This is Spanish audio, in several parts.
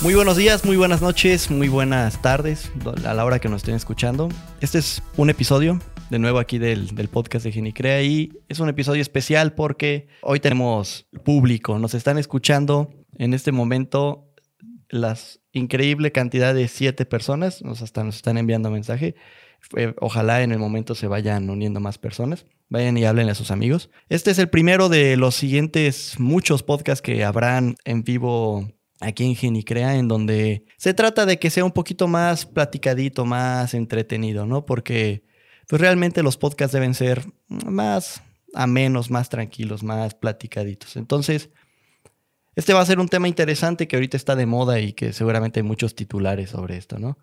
Muy buenos días, muy buenas noches, muy buenas tardes a la hora que nos estén escuchando. Este es un episodio de nuevo aquí del, podcast de Genicrea y es un episodio especial porque hoy tenemos público, nos están escuchando en este momento la increíble cantidad de siete personas, nos hasta nos están enviando mensaje. Ojalá en el momento se vayan uniendo más personas. Vayan y hablen a sus amigos. Este es el primero de los siguientes muchos podcasts que habrán en vivo aquí en Genicrea, en donde se trata de que sea un poquito más platicadito, más entretenido, ¿no? Porque pues realmente los podcasts deben ser más amenos, más tranquilos, más platicaditos. Entonces, este va a ser un tema interesante que ahorita está de moda y que seguramente hay muchos titulares sobre esto, ¿no?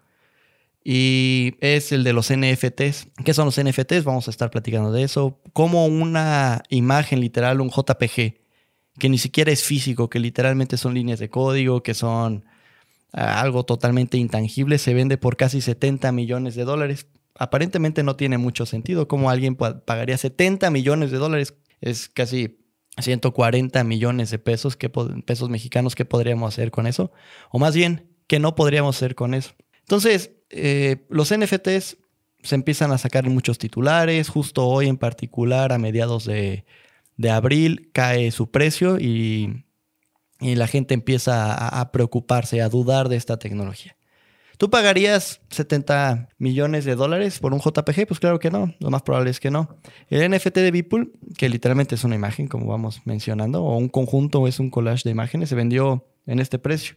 Y es el de los NFTs. ¿Qué son los NFTs? Vamos a estar platicando de eso. Como una imagen literal, un JPG, que ni siquiera es físico, que literalmente son líneas de código, que son ah, algo totalmente intangible, se vende por casi 70 millones de dólares. Aparentemente no tiene mucho sentido. ¿Cómo alguien pagaría 70 millones de dólares? Es casi 140 millones de pesos, ¿qué pesos mexicanos, ¿qué podríamos hacer con eso? O más bien, ¿qué no podríamos hacer con eso? Entonces, eh, los NFTs se empiezan a sacar muchos titulares. Justo hoy en particular, a mediados de de abril cae su precio y, la gente empieza a, preocuparse, a dudar de esta tecnología. ¿Tú pagarías 70 millones de dólares por un JPG? Pues claro que no, lo más probable es que no. El NFT de Beeple, que literalmente es una imagen, como vamos mencionando, o un conjunto o es un collage de imágenes, se vendió en este precio.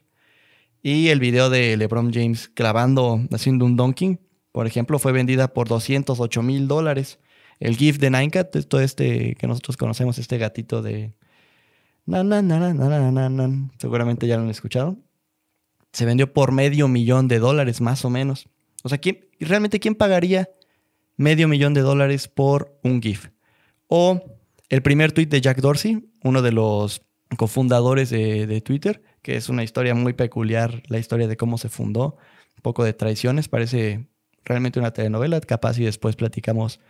Y el video de LeBron James clavando, haciendo un donking, por ejemplo, fue vendida por 208 mil dólares. El GIF de Ninecat, todo este que nosotros conocemos, este gatito de. Seguramente ya lo han escuchado. Se vendió por medio millón de dólares, más o menos. O sea, ¿quién, ¿realmente quién pagaría medio millón de dólares por un GIF? O el primer tweet de Jack Dorsey, uno de los cofundadores de, de, Twitter, que es una historia muy peculiar, la historia de cómo se fundó, un poco de traiciones, parece realmente una telenovela, capaz y después platicamos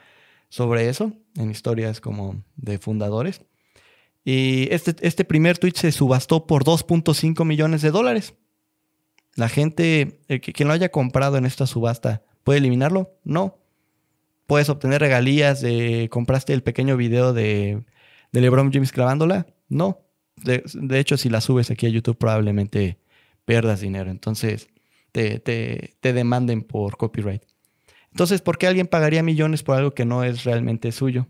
sobre eso, en historias como de fundadores. Y este, este primer tweet se subastó por 2.5 millones de dólares. La gente, que, quien lo haya comprado en esta subasta, ¿puede eliminarlo? No. ¿Puedes obtener regalías de compraste el pequeño video de, de LeBron James grabándola? No. De, hecho, si la subes aquí a YouTube, probablemente pierdas dinero. Entonces, te, te, te demanden por copyright. Entonces, ¿por qué alguien pagaría millones por algo que no es realmente suyo?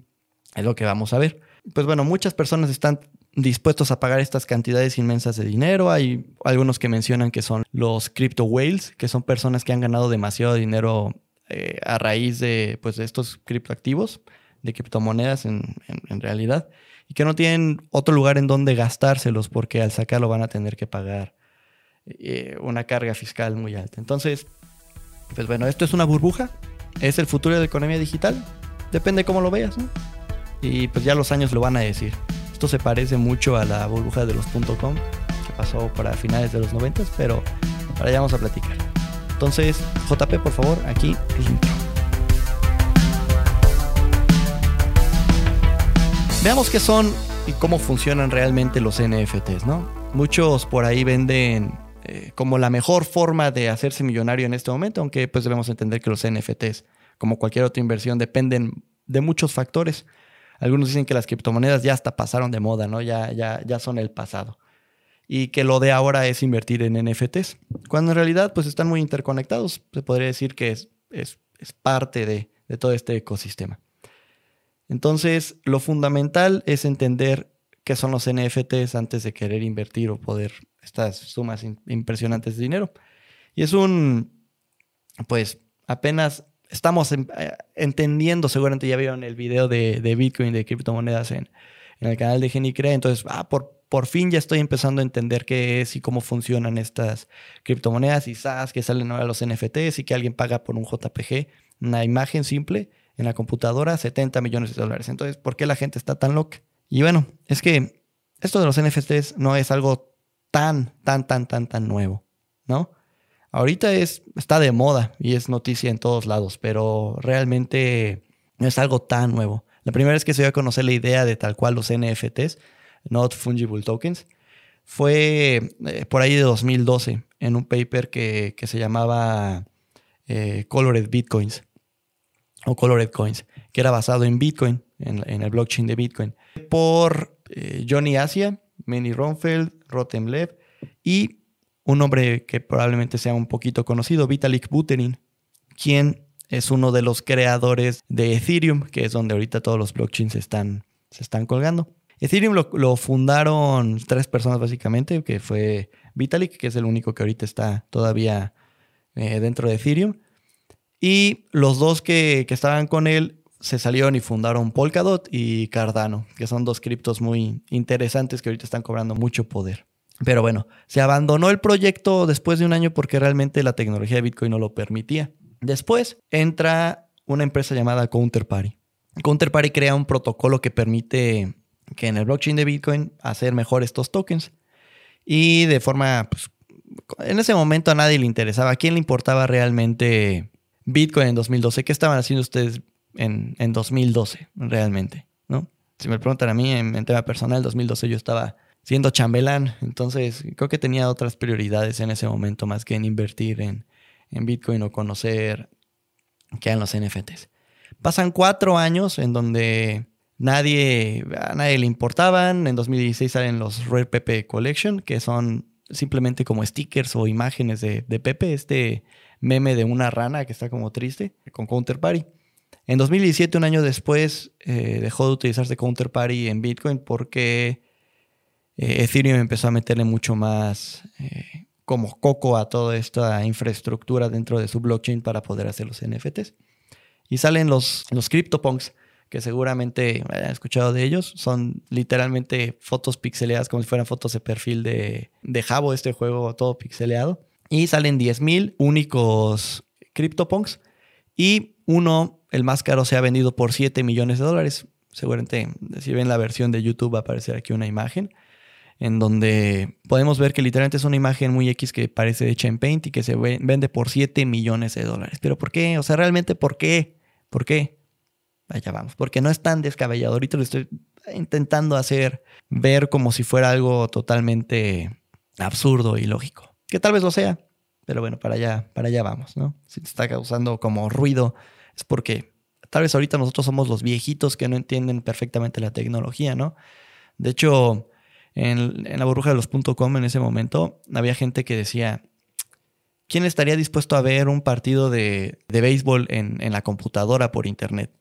Es lo que vamos a ver. Pues bueno, muchas personas están dispuestos a pagar estas cantidades inmensas de dinero. Hay algunos que mencionan que son los crypto whales, que son personas que han ganado demasiado dinero eh, a raíz de, pues, de estos criptoactivos, de criptomonedas en, realidad, y que no tienen otro lugar en donde gastárselos porque al sacarlo van a tener que pagar eh, una carga fiscal muy alta. Entonces, pues bueno, esto es una burbuja. ¿Es el futuro de la economía digital? Depende cómo lo veas, ¿no? Y pues ya los años lo van a decir. Esto se parece mucho a la burbuja de los .com que pasó para finales de los 90, pero ahora ya vamos a platicar. Entonces, JP, por favor, aquí el intro. Veamos qué son y cómo funcionan realmente los NFTs, ¿no? Muchos por ahí venden eh, como la mejor forma de hacerse millonario en este momento, aunque pues debemos entender que los NFTs, como cualquier otra inversión, dependen de muchos factores. Algunos dicen que las criptomonedas ya hasta pasaron de moda, ¿no? Ya, ya, ya son el pasado. Y que lo de ahora es invertir en NFTs, cuando en realidad pues están muy interconectados. Se podría decir que es, es, es parte de, de todo este ecosistema. Entonces, lo fundamental es entender qué son los NFTs antes de querer invertir o poder estas sumas impresionantes de dinero. Y es un, pues apenas estamos eh, entendiendo, seguramente ya vieron el video de, Bitcoin, de criptomonedas en, en, el canal de Genicrea, entonces, ah, por, por fin ya estoy empezando a entender qué es y cómo funcionan estas criptomonedas y SaaS que salen ahora los NFTs y que alguien paga por un JPG, una imagen simple en la computadora, 70 millones de dólares. Entonces, ¿por qué la gente está tan loca? Y bueno, es que esto de los NFTs no es algo tan, tan, tan, tan, tan nuevo, ¿no? Ahorita es, está de moda y es noticia en todos lados, pero realmente no es algo tan nuevo. La primera vez que se dio a conocer la idea de tal cual los NFTs, Not Fungible Tokens, fue eh, por ahí de 2012. en un paper que, se llamaba eh, Colored Bitcoins o Colored Coins, que era basado en Bitcoin, en, el blockchain de Bitcoin, por eh, Johnny Asia, Manny Ronfeld, Rotem Lev y un hombre que probablemente sea un poquito conocido, Vitalik Buterin, quien es uno de los creadores de Ethereum, que es donde ahorita todos los blockchains están, se están colgando. Ethereum lo, fundaron tres personas básicamente, que fue Vitalik, que es el único que ahorita está todavía eh, dentro de Ethereum. Y los dos que, estaban con él se salieron y fundaron Polkadot y Cardano, que son dos criptos muy interesantes que ahorita están cobrando mucho poder. Pero bueno, se abandonó el proyecto después de un año porque realmente la tecnología de Bitcoin no lo permitía. Después entra una empresa llamada Counterparty. Counterparty crea un protocolo que permite que en el blockchain de Bitcoin hacer mejor estos tokens. Y de forma, pues, en ese momento a nadie le interesaba. ¿A quién le importaba realmente Bitcoin en 2012? ¿Qué estaban haciendo ustedes en, 2012 realmente? ¿no? Si me preguntan a mí en, tema personal, en 2012 yo estaba siendo chambelán. Entonces creo que tenía otras prioridades en ese momento más que en invertir en, en Bitcoin o conocer qué eran los NFTs. Pasan cuatro años en donde nadie, a nadie le importaban. En 2016 salen los Rare Pepe Collection, que son simplemente como stickers o imágenes de, Pepe, este meme de una rana que está como triste, con Counterparty. En 2017, un año después, eh, dejó de utilizarse Counterparty en Bitcoin porque eh, Ethereum empezó a meterle mucho más eh, como coco a toda esta infraestructura dentro de su blockchain para poder hacer los NFTs. Y salen los, los CryptoPunks, que seguramente hayan escuchado de ellos. Son literalmente fotos pixeleadas como si fueran fotos de perfil de, de Jabo, este juego todo pixeleado. Y salen 10.000 únicos CryptoPunks. Y uno, el más caro, se ha vendido por 7 millones de dólares. Seguramente, si ven la versión de YouTube, va a aparecer aquí una imagen en donde podemos ver que literalmente es una imagen muy X que parece hecha en Paint y que se vende por 7 millones de dólares. ¿Pero por qué? O sea, realmente, ¿por qué? ¿Por qué? Allá vamos, porque no es tan descabellado. Lo estoy intentando hacer ver como si fuera algo totalmente absurdo y lógico. Que tal vez lo sea, pero bueno, para allá, para allá vamos, ¿no? Si te está causando como ruido, es porque tal vez ahorita nosotros somos los viejitos que no entienden perfectamente la tecnología, ¿no? De hecho, en, la burbuja de los .com en ese momento había gente que decía, ¿quién estaría dispuesto a ver un partido de, béisbol en, la computadora por internet?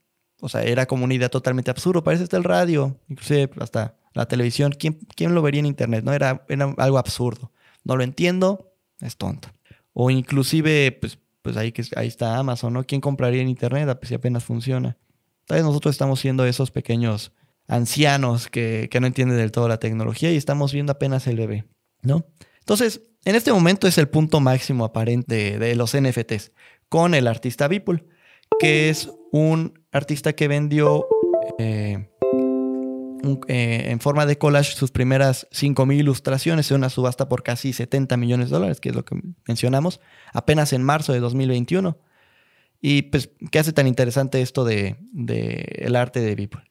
O sea, era como una idea totalmente absurda. Parece hasta el radio, inclusive hasta la televisión. ¿Quién, quién lo vería en internet? No era, era, algo absurdo. No lo entiendo, es tonto. O inclusive, pues, pues ahí, que, ahí está Amazon, ¿no? ¿Quién compraría en internet si apenas funciona? Tal vez nosotros estamos siendo esos pequeños ancianos que, no entienden del todo la tecnología y estamos viendo apenas el bebé, ¿no? Entonces, en este momento es el punto máximo aparente de, los NFTs con el artista Beeple, que es un artista que vendió eh, eh, en forma de collage sus primeras 5.000 ilustraciones en una subasta por casi 70 millones de dólares, que es lo que mencionamos, apenas en marzo de 2021. Y pues, ¿qué hace tan interesante esto de, el arte de Beeple?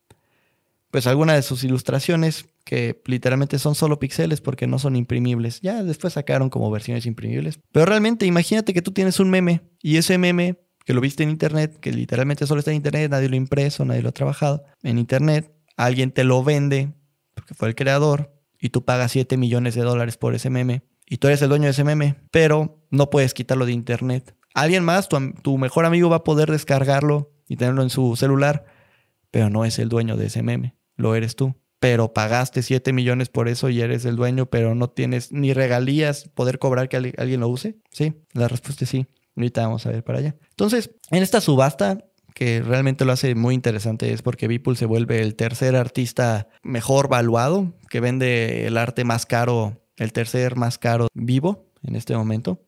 pues algunas de sus ilustraciones que literalmente son solo píxeles porque no son imprimibles. Ya después sacaron como versiones imprimibles. Pero realmente imagínate que tú tienes un meme y ese meme que lo viste en internet, que literalmente solo está en internet, nadie lo ha impreso, nadie lo ha trabajado, en internet, alguien te lo vende porque fue el creador y tú pagas 7 millones de dólares por ese meme y tú eres el dueño de ese meme, pero no puedes quitarlo de internet. Alguien más, tu, mejor amigo va a poder descargarlo y tenerlo en su celular, pero no es el dueño de ese meme lo eres tú. Pero pagaste 7 millones por eso y eres el dueño, pero no tienes ni regalías poder cobrar que alguien lo use. Sí, la respuesta es sí. Ahorita vamos a ver para allá. Entonces, en esta subasta, que realmente lo hace muy interesante, es porque Beeple se vuelve el tercer artista mejor valuado, que vende el arte más caro, el tercer más caro vivo en este momento.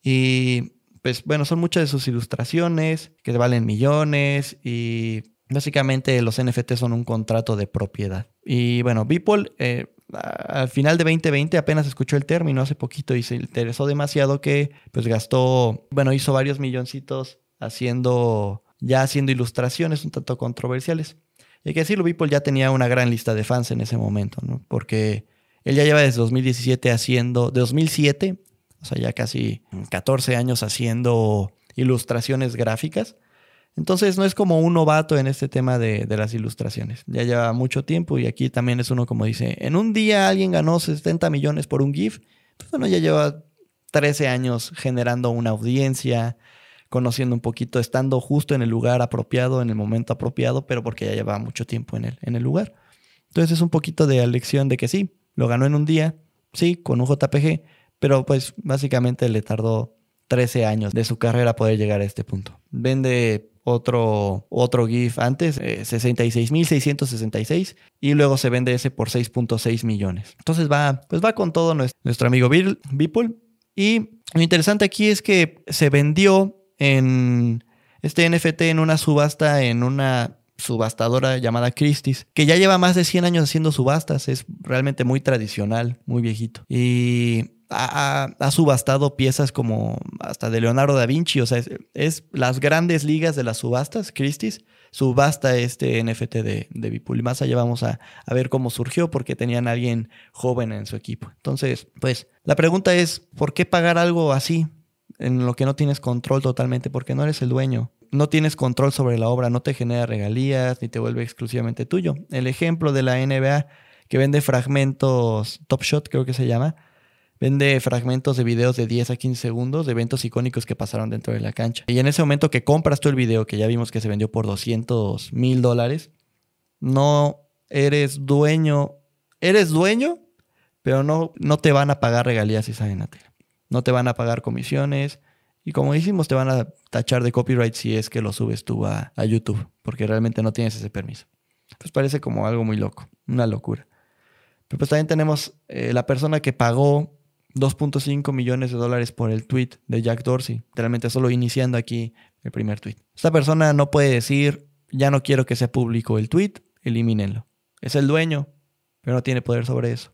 Y pues bueno, son muchas de sus ilustraciones que valen millones y Básicamente los NFT son un contrato de propiedad. Y bueno, Beeple eh, al final de 2020 apenas escuchó el término hace poquito y se interesó demasiado que pues gastó, bueno, hizo varios milloncitos haciendo, ya haciendo ilustraciones un tanto controversiales. Y que decirlo, Beeple ya tenía una gran lista de fans en ese momento, ¿no? Porque él ya lleva desde 2017 haciendo, de 2007 o sea, ya casi 14 años haciendo ilustraciones gráficas. Entonces no es como un novato en este tema de, las ilustraciones. Ya lleva mucho tiempo y aquí también es uno como dice, en un día alguien ganó 70 millones por un GIF. Pues bueno, ya lleva 13 años generando una audiencia, conociendo un poquito, estando justo en el lugar apropiado, en el momento apropiado, pero porque ya lleva mucho tiempo en el, en el lugar. Entonces es un poquito de lección de que sí, lo ganó en un día, sí, con un JPG, pero pues básicamente le tardó 13 años de su carrera poder llegar a este punto. Vende otro, otro GIF antes, eh, 66.666, y luego se vende ese por 6.6 millones. Entonces va, pues va con todo nuestro, amigo Beeple. Y lo interesante aquí es que se vendió en este NFT en una subasta en una subastadora llamada Christie's, que ya lleva más de 100 años haciendo subastas, es realmente muy tradicional, muy viejito. Y ha, subastado piezas como hasta de Leonardo da Vinci, o sea, es, las grandes ligas de las subastas, Christie's, subasta este NFT de, de Bipul. Y más allá vamos a, a, ver cómo surgió, porque tenían a alguien joven en su equipo. Entonces, pues, la pregunta es, ¿por qué pagar algo así en lo que no tienes control totalmente? Porque no eres el dueño. No tienes control sobre la obra, no te genera regalías, ni te vuelve exclusivamente tuyo. El ejemplo de la NBA que vende fragmentos, Top Shot creo que se llama, Vende fragmentos de videos de 10 a 15 segundos de eventos icónicos que pasaron dentro de la cancha. Y en ese momento que compras tú el video, que ya vimos que se vendió por 200 mil dólares, no eres dueño, eres dueño, pero no, no te van a pagar regalías si salen a tele. No te van a pagar comisiones. Y como dijimos, te van a tachar de copyright si es que lo subes tú a, YouTube, porque realmente no tienes ese permiso. Pues parece como algo muy loco, una locura. Pero pues también tenemos eh, la persona que pagó 2.5 millones de dólares por el tweet de Jack Dorsey, literalmente solo iniciando aquí el primer tweet. Esta persona no puede decir, ya no quiero que sea público el tweet, elimínenlo. Es el dueño, pero no tiene poder sobre eso.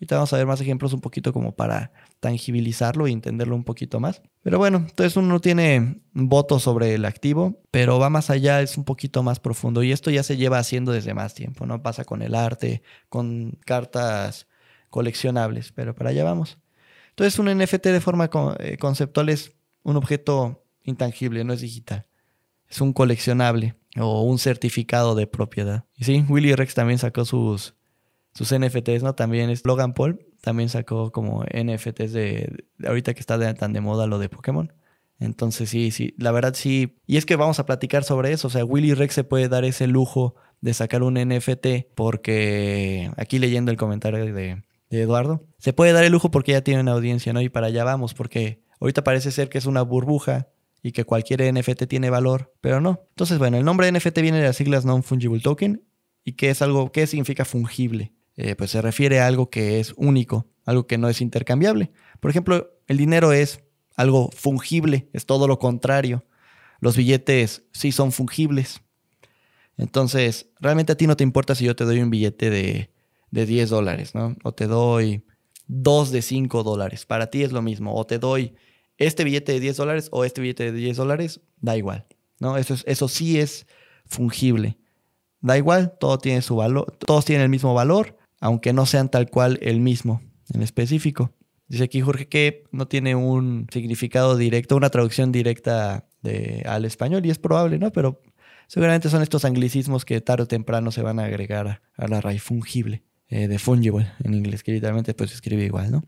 Ahorita vamos a ver más ejemplos un poquito como para tangibilizarlo y entenderlo un poquito más. Pero bueno, entonces uno no tiene voto sobre el activo, pero va más allá, es un poquito más profundo. Y esto ya se lleva haciendo desde más tiempo, ¿no? Pasa con el arte, con cartas coleccionables, pero para allá vamos. Entonces un NFT de forma eh, conceptual es un objeto intangible, no es digital. Es un coleccionable o un certificado de propiedad. Y sí, Willy Rex también sacó sus, sus NFTs, ¿no? También es Logan Paul también sacó como NFTs de, ahorita que está tan de moda lo de Pokémon. Entonces sí, sí, la verdad sí. Y es que vamos a platicar sobre eso. O sea, Willy Rex se puede dar ese lujo de sacar un NFT porque aquí leyendo el comentario de, Eduardo, se puede dar el lujo porque ya tiene una audiencia, ¿no? Y para allá vamos, porque ahorita parece ser que es una burbuja y que cualquier NFT tiene valor, pero no. Entonces, bueno, el nombre NFT viene de las siglas Non-Fungible Token y que es algo, ¿qué significa fungible? Eh, pues se refiere a algo que es único, algo que no es intercambiable. Por ejemplo, el dinero es algo fungible, es todo lo contrario. Los billetes sí son fungibles. Entonces, realmente a ti no te importa si yo te doy un billete de de 10 dólares, ¿no? O te doy dos de 5 dólares. Para ti es lo mismo. O te doy este billete de 10 dólares o este billete de 10 dólares, da igual, ¿no? Eso, eso sí es fungible. Da igual, todo tiene su valor, todos tienen el mismo valor, aunque no sean tal cual el mismo en específico. Dice aquí Jorge que no tiene un significado directo, una traducción directa de, al español, y es probable, ¿no? Pero seguramente son estos anglicismos que tarde o temprano se van a agregar a, la raíz fungible. Eh, de fungible en inglés, que literalmente pues se escribe igual, ¿no?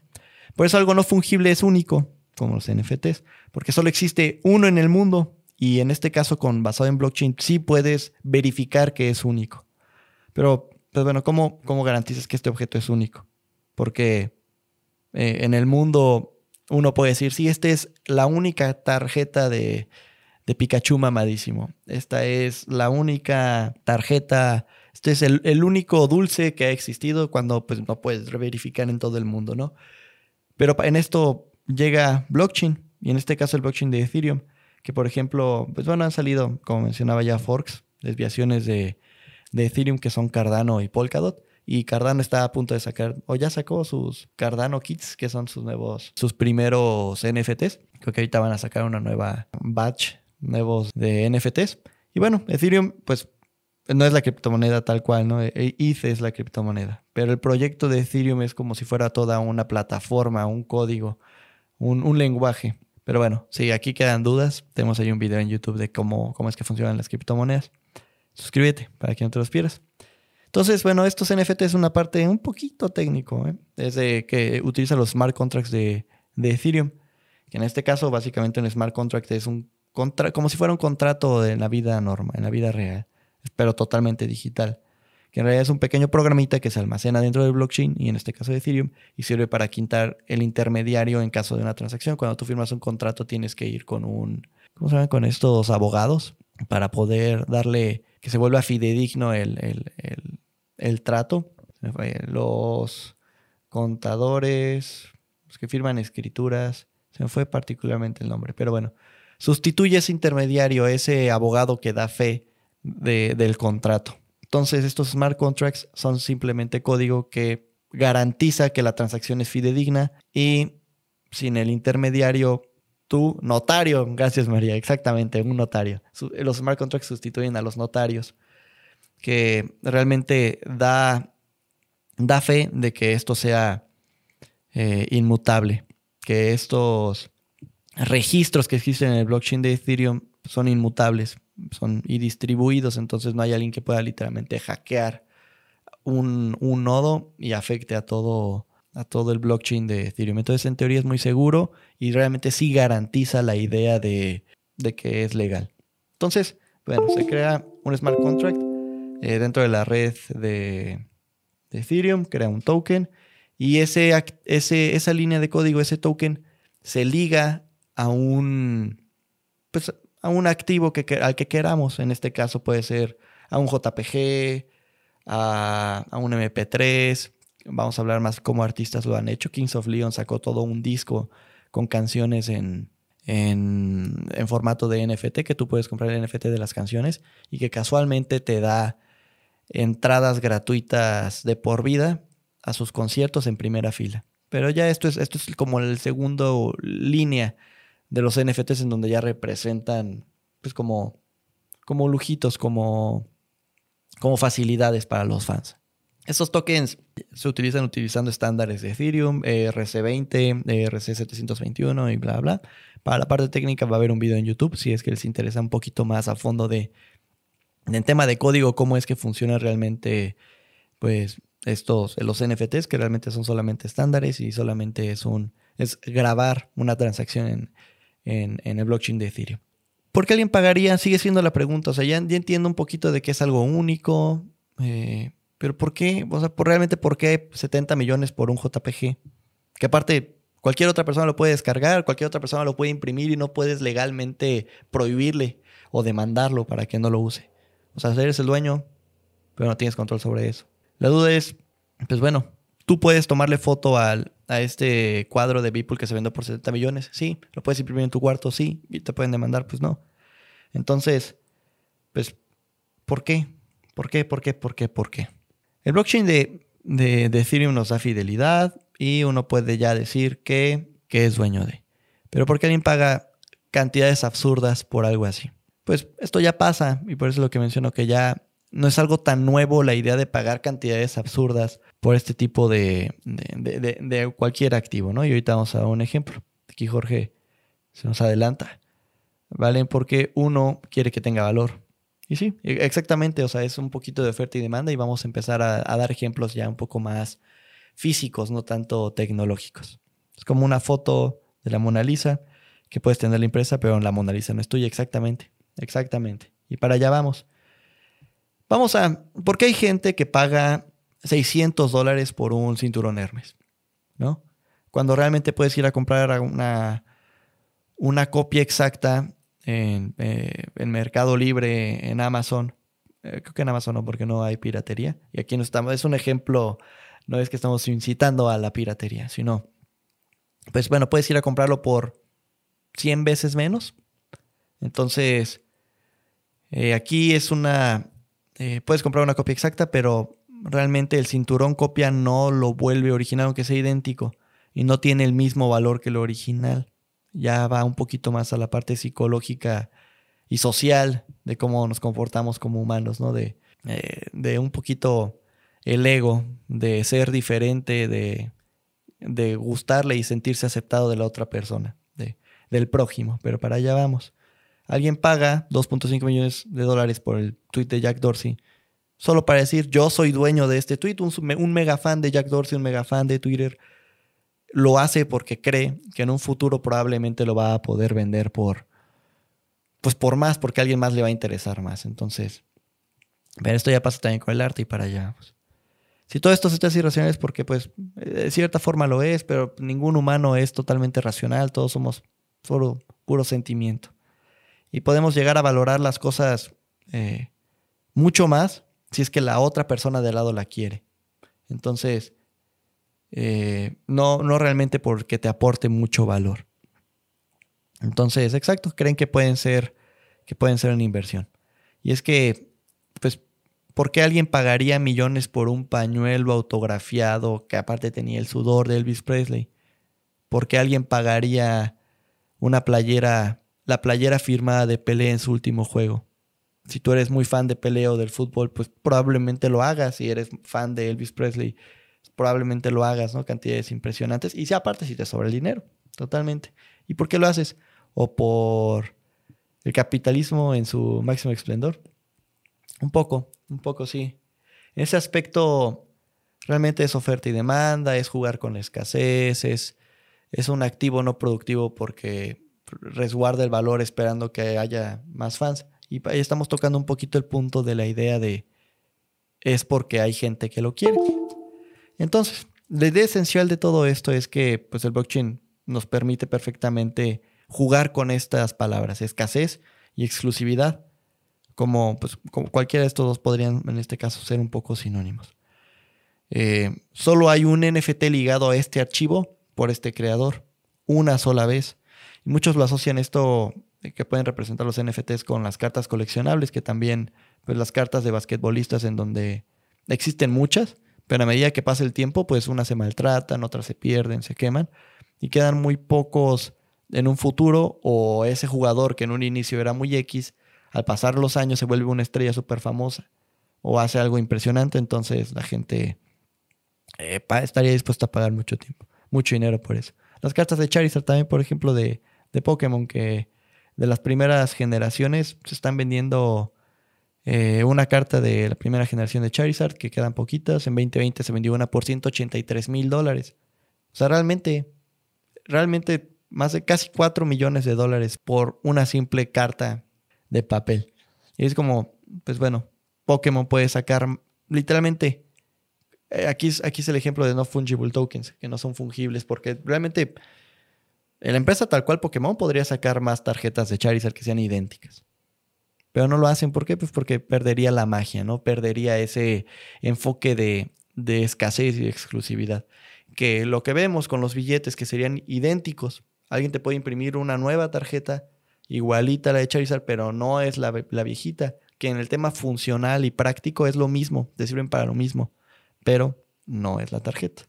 Por eso algo no fungible es único, como los NFTs, porque solo existe uno en el mundo y en este caso con basado en blockchain sí puedes verificar que es único. Pero, pues bueno, ¿cómo, cómo garantizas que este objeto es único? Porque eh, en el mundo uno puede decir, sí, esta es la única tarjeta de, de Pikachu mamadísimo. Esta es la única tarjeta este es el, único dulce que ha existido cuando pues, no puedes verificar en todo el mundo, ¿no? Pero en esto llega blockchain, y en este caso el blockchain de Ethereum, que por ejemplo, pues bueno, han salido, como mencionaba ya, forks, desviaciones de, de Ethereum que son Cardano y Polkadot. Y Cardano está a punto de sacar, o ya sacó sus Cardano Kits, que son sus nuevos, sus primeros NFTs. Creo que ahorita van a sacar una nueva batch, nuevos de NFTs. Y bueno, Ethereum, pues no es la criptomoneda tal cual, ¿no? ETH e es la criptomoneda. Pero el proyecto de Ethereum es como si fuera toda una plataforma, un código, un, lenguaje. Pero bueno, si aquí quedan dudas, tenemos ahí un video en YouTube de cómo, cómo es que funcionan las criptomonedas. Suscríbete para que no te los pierdas. Entonces, bueno, estos NFT es una parte un poquito técnico. ¿eh? Es de que utiliza los smart contracts de, de Ethereum. Que en este caso, básicamente, un smart contract es un contra como si fuera un contrato de la vida normal, en la vida real, pero totalmente digital que en realidad es un pequeño programita que se almacena dentro del blockchain y en este caso de Ethereum y sirve para quitar el intermediario en caso de una transacción. Cuando tú firmas un contrato tienes que ir con un, ¿cómo se llama? Con estos abogados para poder darle que se vuelva fidedigno el, el trato. Los contadores, los que firman escrituras, se me fue particularmente el nombre, pero bueno, sustituye ese intermediario, ese abogado que da fe del contrato. Entonces, estos smart contracts son simplemente código que garantiza que la transacción es fidedigna y sin el intermediario, tú, notario, gracias María, exactamente, un notario. Los smart contracts sustituyen a los notarios, que realmente da, da fe de que esto sea eh, inmutable, que estos registros que existen en el blockchain de Ethereum son inmutables son y distribuidos, entonces no hay alguien que pueda literalmente hackear un, nodo y afecte a todo, a todo el blockchain de Ethereum. Entonces, en teoría es muy seguro y realmente sí garantiza la idea de, que es legal. Entonces, bueno, se crea un smart contract eh, dentro de la red de, Ethereum, crea un token y ese, ese, esa línea de código, ese token, se liga a un, pues, a un activo que, al que queramos. En este caso puede ser a un JPG, a, un MP3. Vamos a hablar más cómo artistas lo han hecho. Kings of Leon sacó todo un disco con canciones en, en, formato de NFT, que tú puedes comprar el NFT de las canciones y que casualmente te da entradas gratuitas de por vida a sus conciertos en primera fila. Pero ya esto es, esto es como el segundo línea de los NFTs en donde ya representan pues como, como lujitos, como, como facilidades para los fans. Estos tokens se utilizan utilizando estándares de Ethereum, ERC20, ERC721 y bla, bla. Para la parte técnica va a haber un video en YouTube si es que les interesa un poquito más a fondo de, en tema de código, cómo es que funciona realmente pues estos, los NFTs, que realmente son solamente estándares y solamente es un, es grabar una transacción en, en, el blockchain de Ethereum. ¿Por qué alguien pagaría? Sigue siendo la pregunta. O sea, ya, entiendo un poquito de que es algo único, eh, pero ¿por qué? O sea, ¿por, realmente por qué 70 millones por un JPG? Que aparte, cualquier otra persona lo puede descargar, cualquier otra persona lo puede imprimir y no puedes legalmente prohibirle o demandarlo para que no lo use. O sea, eres el dueño, pero no tienes control sobre eso. La duda es, pues bueno, tú puedes tomarle foto al, a este cuadro de Beeple que se vende por 70 millones. Sí, lo puedes imprimir en tu cuarto, sí, y te pueden demandar, pues no. Entonces, pues, ¿por qué? ¿Por qué? ¿Por qué? ¿Por qué? ¿Por qué? El blockchain de, de, Ethereum nos da fidelidad y uno puede ya decir que, que es dueño de. Pero ¿por qué alguien paga cantidades absurdas por algo así? Pues esto ya pasa y por eso es lo que menciono que ya no es algo tan nuevo la idea de pagar cantidades absurdas por este tipo de, de, cualquier activo, ¿no? Y ahorita vamos a un ejemplo. Aquí Jorge se nos adelanta. ¿Vale? Porque uno quiere que tenga valor. Y sí, e, exactamente, o sea, es un poquito de oferta y demanda y vamos a empezar a, dar ejemplos ya un poco más físicos, no tanto tecnológicos. Es como una foto de la Mona Lisa que puedes tener la impresa, pero la Mona Lisa no es tuya, exactamente, exactamente. Y para allá vamos. Vamos a, ¿por qué hay gente que paga 600 dólares por un cinturón Hermes? ¿No? Cuando realmente puedes ir a comprar una, una copia exacta en, eh, Mercado Libre, en Amazon. Eh, creo que en Amazon no, porque no hay piratería. Y aquí no estamos, es un ejemplo, no es que estamos incitando a la piratería, sino, pues bueno, puedes ir a comprarlo por 100 veces menos. Entonces, eh, aquí es una, eh, puedes comprar una copia exacta, pero realmente el cinturón copia no lo vuelve original, aunque sea idéntico, y no tiene el mismo valor que lo original. Ya va un poquito más a la parte psicológica y social de cómo nos comportamos como humanos, ¿no? De, eh, de un poquito el ego, de ser diferente, de de gustarle y sentirse aceptado de la otra persona, de, del prójimo. Pero para allá vamos. Alguien paga 2.5 millones de dólares por el tweet de Jack Dorsey, solo para decir yo soy dueño de este tweet, un, un mega fan de Jack Dorsey, un mega fan de Twitter. Lo hace porque cree que en un futuro probablemente lo va a poder vender por, pues por más, porque a alguien más le va a interesar más. Entonces, pero esto ya pasa también con el arte y para allá. Pues. Si todo esto es irracional es porque, pues, de cierta forma lo es, pero ningún humano es totalmente racional, todos somos solo puro sentimiento. Y podemos llegar a valorar las cosas eh, mucho más si es que la otra persona de lado la quiere. Entonces, eh, no, no realmente porque te aporte mucho valor. Entonces, exacto, creen que pueden ser, que pueden ser una inversión. Y es que, pues, ¿por qué alguien pagaría millones por un pañuelo autografiado que aparte tenía el sudor de Elvis Presley? ¿Por qué alguien pagaría una playera, la playera firmada de Pelé en su último juego? Si tú eres muy fan de Pelé o del fútbol, pues probablemente lo hagas. Si eres fan de Elvis Presley, probablemente lo hagas, ¿no? Cantidades impresionantes. Y si aparte, si te sobra el dinero, totalmente. ¿Y por qué lo haces? o por el capitalismo en su máximo esplendor. Un poco, un poco sí. En ese aspecto realmente es oferta y demanda, es jugar con la escasez, es, es un activo no productivo porque resguarda el valor esperando que haya más fans. Y ahí estamos tocando un poquito el punto de la idea de es porque hay gente que lo quiere. Entonces, la idea esencial de todo esto es que pues, el blockchain nos permite perfectamente jugar con estas palabras, escasez y exclusividad, como, pues, como cualquiera de estos dos podrían en este caso ser un poco sinónimos. Eh, solo hay un NFT ligado a este archivo por este creador, una sola vez. Y muchos lo asocian esto que pueden representar los NFTs con las cartas coleccionables, que también, pues las cartas de basquetbolistas en donde existen muchas, pero a medida que pasa el tiempo, pues unas se maltratan, otras se pierden, se queman, y quedan muy pocos en un futuro o ese jugador que en un inicio era muy X, al pasar los años se vuelve una estrella súper famosa o hace algo impresionante, entonces la gente estaría dispuesta a pagar mucho tiempo, mucho dinero por eso. Las cartas de Charizard también, por ejemplo, de, de Pokémon, que de las primeras generaciones se están vendiendo eh, una carta de la primera generación de Charizard, que quedan poquitas. En 2020 se vendió una por 183 mil dólares. O sea, realmente, realmente más casi 4 millones de dólares por una simple carta de papel. Y es como, pues bueno, Pokémon puede sacar literalmente, eh, aquí, aquí es el ejemplo de no fungible tokens, que no son fungibles, porque realmente la empresa tal cual Pokémon podría sacar más tarjetas de Charizard que sean idénticas. Pero no lo hacen, ¿por qué? Pues porque perdería la magia, ¿no? Perdería ese enfoque de, de escasez y exclusividad. Que lo que vemos con los billetes que serían idénticos, Alguien te puede imprimir una nueva tarjeta igualita a la de Charizard, pero no es la, viejita, que en el tema funcional y práctico es lo mismo, te sirven para lo mismo, pero no es la tarjeta.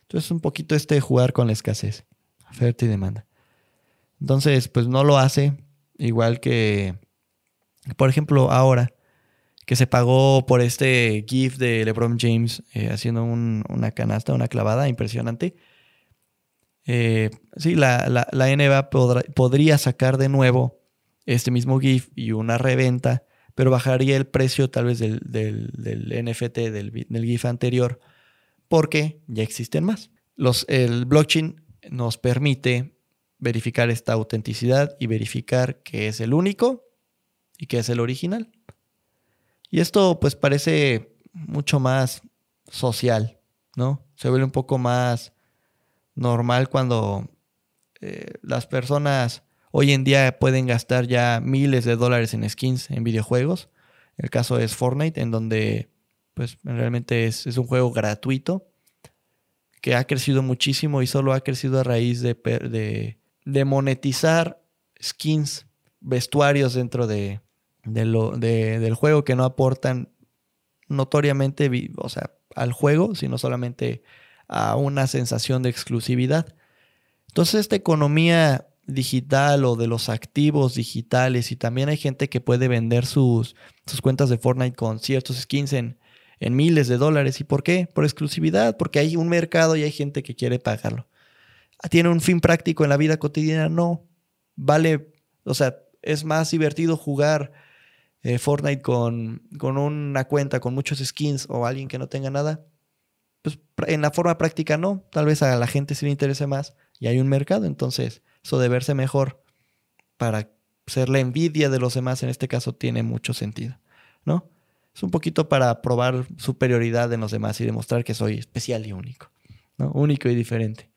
Entonces un poquito este jugar con la escasez, oferta y demanda. Entonces, pues no lo hace, igual que, por ejemplo, ahora que se pagó por este GIF de LeBron James eh, haciendo una canasta, una clavada impresionante. Eh, sí, la, la, NBA podría sacar de nuevo este mismo GIF y una reventa, pero bajaría el precio tal vez del, NFT, del, GIF anterior, porque ya existen más. Los, el blockchain nos permite verificar esta autenticidad y verificar que es el único y que es el original. Y esto pues parece mucho más social, ¿no? Se vuelve un poco más normal cuando eh, las personas hoy en día pueden gastar ya miles de dólares en skins en videojuegos. El caso es Fortnite, en donde pues realmente es, un juego gratuito que ha crecido muchísimo y solo ha crecido a raíz de, de, monetizar skins, vestuarios dentro de, lo, del juego que no aportan notoriamente o sea, al juego, sino solamente a una sensación de exclusividad. Entonces esta economía digital o de los activos digitales y también hay gente que puede vender sus, sus cuentas de Fortnite con ciertos skins en, en miles de dólares. ¿Y por qué? Por exclusividad, porque hay un mercado y hay gente que quiere pagarlo. ¿Tiene un fin práctico en la vida cotidiana? No. Vale, o sea, es más divertido jugar eh, Fortnite con, con una cuenta con muchos skins o alguien que no tenga nada. Pues en la forma práctica no. Tal vez a la gente sí le interese más y hay un mercado. Entonces, eso de verse mejor para ser la envidia de los demás en este caso tiene mucho sentido, ¿no? Es un poquito para probar superioridad en los demás y demostrar que soy especial y único, ¿no? Único y diferente.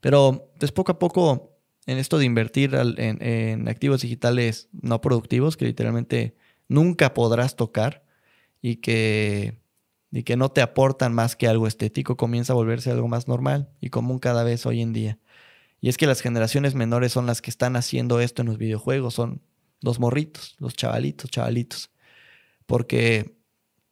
Pero pues poco a poco en esto de invertir en, activos digitales no productivos que literalmente nunca podrás tocar y que, y que no te aportan más que algo estético, comienza a volverse algo más normal y común cada vez hoy en día. Y es que las generaciones menores son las que están haciendo esto en los videojuegos, son los morritos, los chavalitos, chavalitos. Porque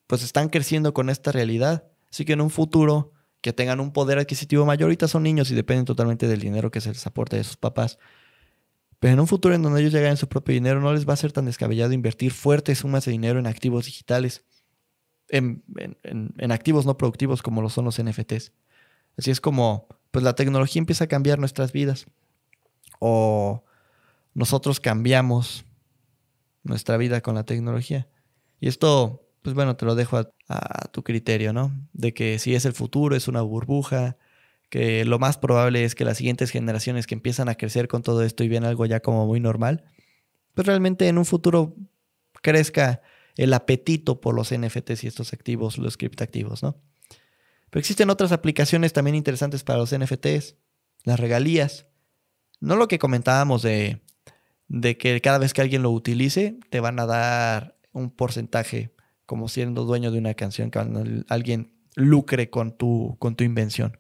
pues están creciendo con esta realidad. Así que en un futuro que tengan un poder adquisitivo mayor, ahorita son niños y dependen totalmente del dinero que se les aporte de sus papás. Pero en un futuro en donde ellos lleguen su propio dinero, no les va a ser tan descabellado invertir fuertes sumas de dinero en activos digitales, en, en activos no productivos como lo son los NFTs. Así es como pues la tecnología empieza a cambiar nuestras vidas. O nosotros cambiamos nuestra vida con la tecnología. Y esto, pues bueno, te lo dejo a, tu criterio, ¿no? De que si es el futuro, es una burbuja, que lo más probable es que las siguientes generaciones que empiezan a crecer con todo esto y ven algo ya como muy normal, pues realmente en un futuro crezca el apetito por los NFTs y estos activos, los criptoactivos, ¿no? Pero existen otras aplicaciones también interesantes para los NFTs, las regalías. No lo que comentábamos de, de que cada vez que alguien lo utilice, te van a dar un porcentaje como siendo dueño de una canción, que alguien lucre con tu, con tu invención.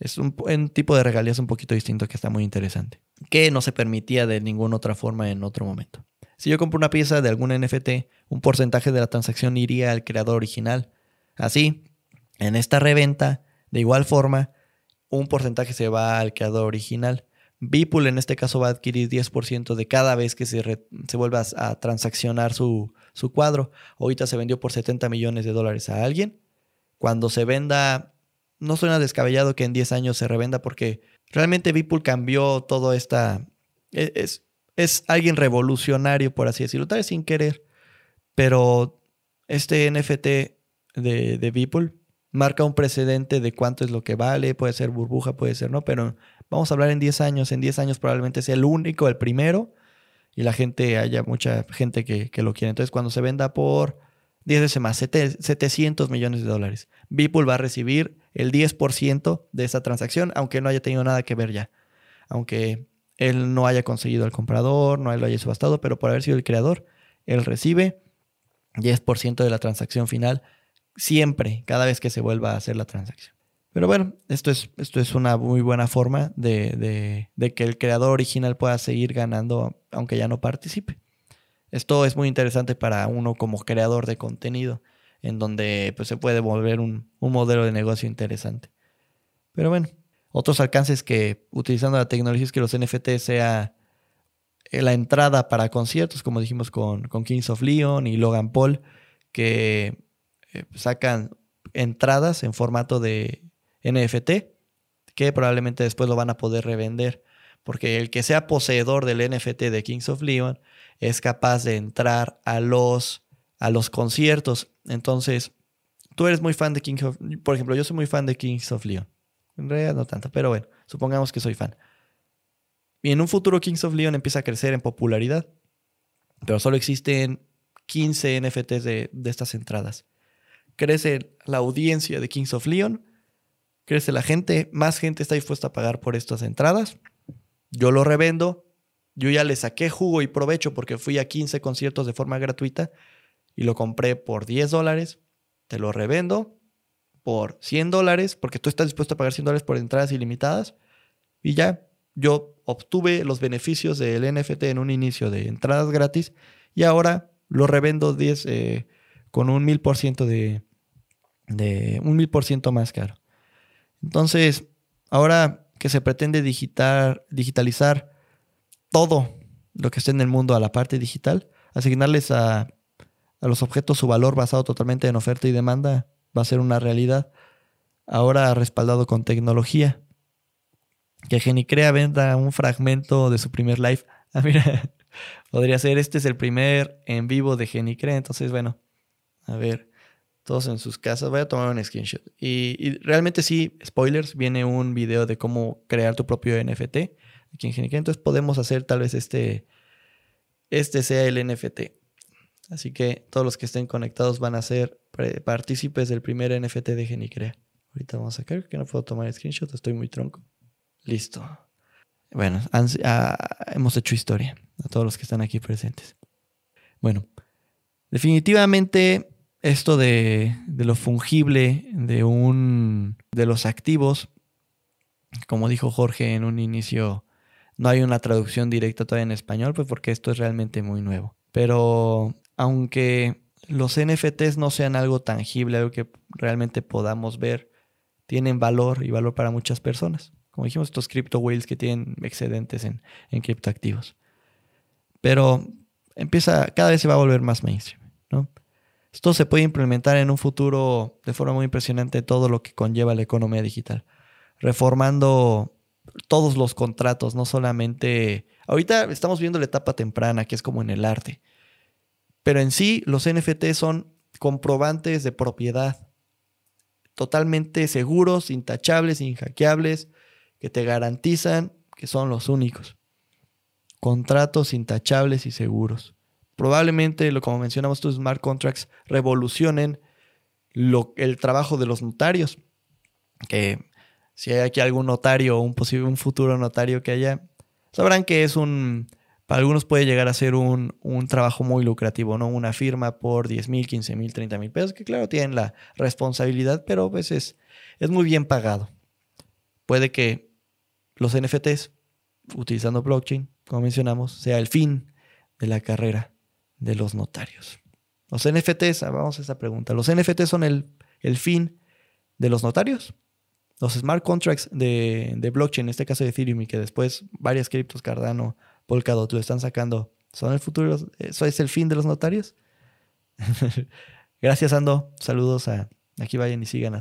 Es un, tipo de regalías un poquito distinto que está muy interesante, que no se permitía de ninguna otra forma en otro momento. Si yo compro una pieza de algún NFT, un porcentaje de la transacción iría al creador original. Así, en esta reventa, de igual forma, un porcentaje se va al creador original. Beeple en este caso va a adquirir 10% de cada vez que se, se vuelva a transaccionar su, su, cuadro. Ahorita se vendió por 70 millones de dólares a alguien. Cuando se venda, no suena descabellado que en 10 años se revenda porque realmente Beeple cambió todo esta... E, es, es alguien revolucionario, por así decirlo, tal vez sin querer. Pero este NFT de, de Beeple marca un precedente de cuánto es lo que vale, puede ser burbuja, puede ser no, pero vamos a hablar en 10 años, en 10 años probablemente sea el único, el primero, y la gente, haya mucha gente que, lo quiere. Entonces cuando se venda por 10 veces más, 700 millones de dólares, Beeple va a recibir el 10% de esa transacción, aunque no haya tenido nada que ver ya, aunque él no haya conseguido el comprador, no lo haya subastado, pero por haber sido el creador, él recibe 10% de la transacción final siempre, cada vez que se vuelva a hacer la transacción. Pero bueno, esto es, esto es una muy buena forma de, que el creador original pueda seguir ganando aunque ya no participe. Esto es muy interesante para uno como creador de contenido, en donde pues, se puede volver un, un modelo de negocio interesante. Pero bueno, otros alcances que utilizando la tecnología es que los NFT sea la entrada para conciertos, como dijimos con, con Kings of Leon y Logan Paul, que eh, sacan entradas en formato de NFT que probablemente después lo van a poder revender. Porque el que sea poseedor del NFT de Kings of Leon es capaz de entrar a los, a los conciertos. Entonces, tú eres muy fan de Kings of Por ejemplo, yo soy muy fan de Kings of Leon. En realidad no tanto, pero bueno, supongamos que soy fan. Y en un futuro Kings of Leon empieza a crecer en popularidad. Pero solo existen 15 NFTs de, de estas entradas crece la audiencia de Kings of Leon, crece la gente, más gente está dispuesta a pagar por estas entradas. Yo lo revendo, yo ya le saqué jugo y provecho porque fui a 15 conciertos de forma gratuita y lo compré por 10 dólares, te lo revendo por 100 dólares porque tú estás dispuesto a pagar 100 dólares por entradas ilimitadas y ya yo obtuve los beneficios del NFT en un inicio de entradas gratis y ahora lo revendo 10 eh, con un mil por ciento de, de un mil por ciento más caro. Entonces, ahora que se pretende digitalizar todo lo que esté en el mundo a la parte digital, asignarles a, a los objetos su valor basado totalmente en oferta y demanda va a ser una realidad. Ahora respaldado con tecnología. Que Genicrea venda un fragmento de su primer live. Ah, mira, podría ser, este es el primer en vivo de Genicrea. Entonces, bueno, a ver, todos en sus casas. Voy a tomar un screenshot. Y, realmente sí, spoilers, viene un video de cómo crear tu propio NFT aquí en Genicrea. Entonces podemos hacer tal vez este, este sea el NFT. Así que todos los que estén conectados van a ser partícipes del primer NFT de Genicrea. Ahorita vamos a sacar que no puedo tomar screenshot, estoy muy tronco. Listo. Bueno, hemos hecho historia a todos los que están aquí presentes. Bueno, definitivamente esto de, lo fungible de un de los activos, como dijo Jorge en un inicio, no hay una traducción directa todavía en español, pues porque esto es realmente muy nuevo. Pero aunque los NFTs no sean algo tangible, algo que realmente podamos ver, tienen valor y valor para muchas personas. Como dijimos, estos crypto whales que tienen excedentes en, en criptoactivos. Pero empieza, cada vez se va a volver más mainstream, ¿no? Esto se puede implementar en un futuro de forma muy impresionante todo lo que conlleva la economía digital, reformando todos los contratos, no solamente... Ahorita estamos viendo la etapa temprana, que es como en el arte, pero en sí los NFT son comprobantes de propiedad, totalmente seguros, intachables, inhackeables, que te garantizan que son los únicos. Contratos intachables y seguros. Probablemente, lo como mencionamos, tus smart contracts revolucionen lo, el trabajo de los notarios. Que si hay aquí algún notario o un posible, un futuro notario que haya, sabrán que es un, para algunos puede llegar a ser un, trabajo muy lucrativo, ¿no? Una firma por 10 mil, 15 mil, 30 mil pesos, que claro, tienen la responsabilidad, pero veces es muy bien pagado. Puede que los NFTs, utilizando blockchain, como mencionamos, sea el fin de la carrera de los notarios. Los NFTs, vamos a esa pregunta, ¿los NFTs son el, el fin de los notarios? los smart contracts de, blockchain, en este caso de Ethereum, y que después varias criptos, Cardano, Polkadot, lo están sacando, ¿son el futuro? ¿Eso es el fin de los notarios? Gracias, Ando. Saludos a. Aquí vayan y sigan a